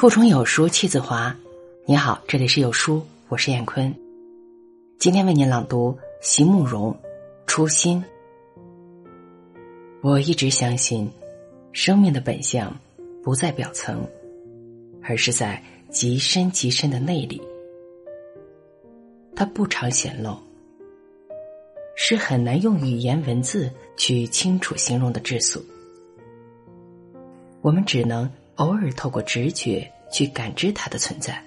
腹中有书气自华。你好，这里是有书，我是燕坤。今天为您朗读席慕容《初心》。我一直相信，生命的本相不在表层，而是在极深极深的内里。它不常显露，是很难用语言文字去清楚形容的质素。我们只能。偶尔透过直觉去感知它的存在，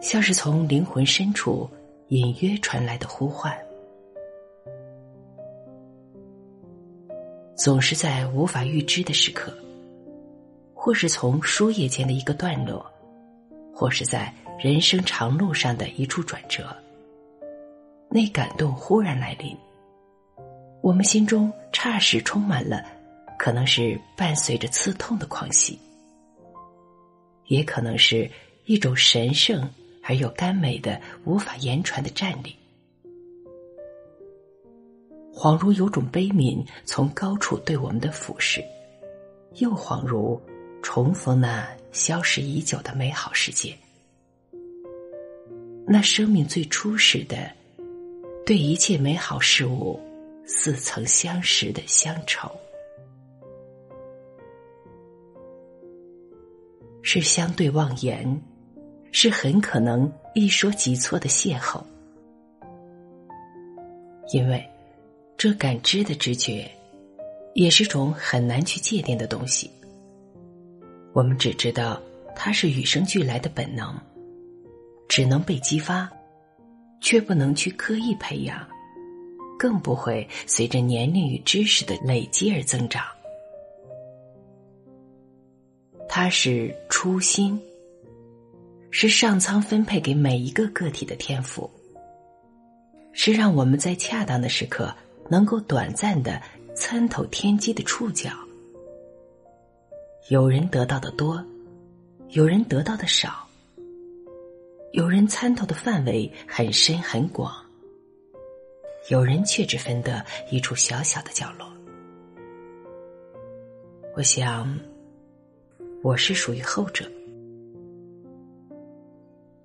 像是从灵魂深处隐约传来的呼唤。总是在无法预知的时刻，或是从书页间的一个段落，或是在人生长路上的一处转折，那感动忽然来临，我们心中霎时充满了。可能是伴随着刺痛的狂喜，也可能是一种神圣而又甘美的、无法言传的站立，恍如有种悲悯从高处对我们的俯视，又恍如重逢那消失已久的美好世界，那生命最初始的对一切美好事物似曾相识的乡愁。是相对妄言，是很可能一说即错的邂逅，因为这感知的直觉，也是种很难去界定的东西。我们只知道它是与生俱来的本能，只能被激发，却不能去刻意培养，更不会随着年龄与知识的累积而增长。它是初心，是上苍分配给每一个个体的天赋，是让我们在恰当的时刻能够短暂的参透天机的触角。有人得到的多，有人得到的少，有人参透的范围很深很广，有人却只分得一处小小的角落。我想。我是属于后者。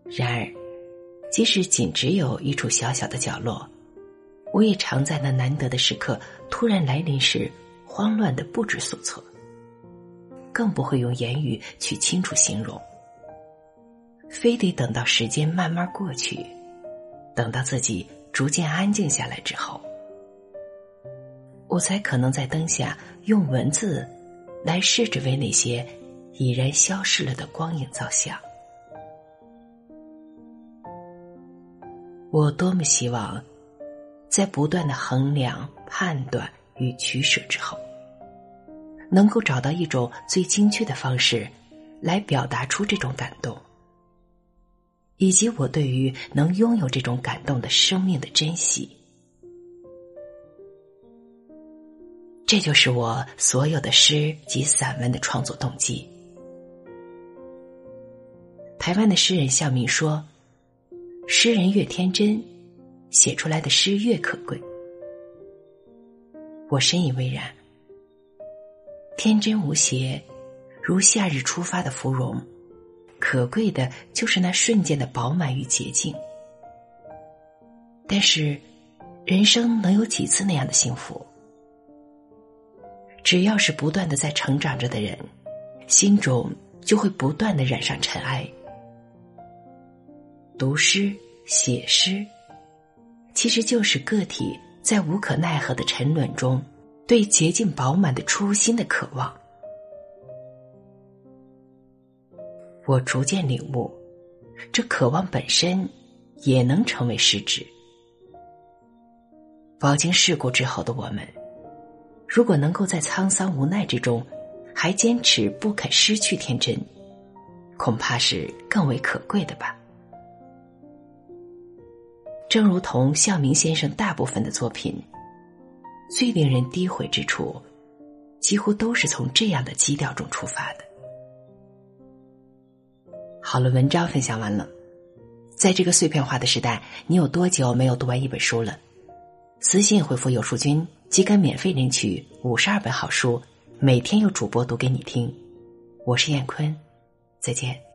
然而，即使仅只有一处小小的角落，我也常在那难得的时刻突然来临时，慌乱的不知所措，更不会用言语去清楚形容。非得等到时间慢慢过去，等到自己逐渐安静下来之后，我才可能在灯下用文字来试着为那些。已然消失了的光影造像，我多么希望，在不断的衡量、判断与取舍之后，能够找到一种最精确的方式，来表达出这种感动，以及我对于能拥有这种感动的生命的珍惜。这就是我所有的诗及散文的创作动机。台湾的诗人向明说：“诗人越天真，写出来的诗越可贵。”我深以为然。天真无邪，如夏日出发的芙蓉，可贵的就是那瞬间的饱满与洁净。但是，人生能有几次那样的幸福？只要是不断的在成长着的人，心中就会不断的染上尘埃。读诗、写诗，其实就是个体在无可奈何的沉沦中，对洁净饱满的初心的渴望。我逐渐领悟，这渴望本身也能成为实质。饱经世故之后的我们，如果能够在沧桑无奈之中，还坚持不肯失去天真，恐怕是更为可贵的吧。正如同向明先生大部分的作品，最令人诋毁之处，几乎都是从这样的基调中出发的。好了，文章分享完了。在这个碎片化的时代，你有多久没有读完一本书了？私信回复“有书君”，即可免费领取五十二本好书，每天有主播读给你听。我是燕坤，再见。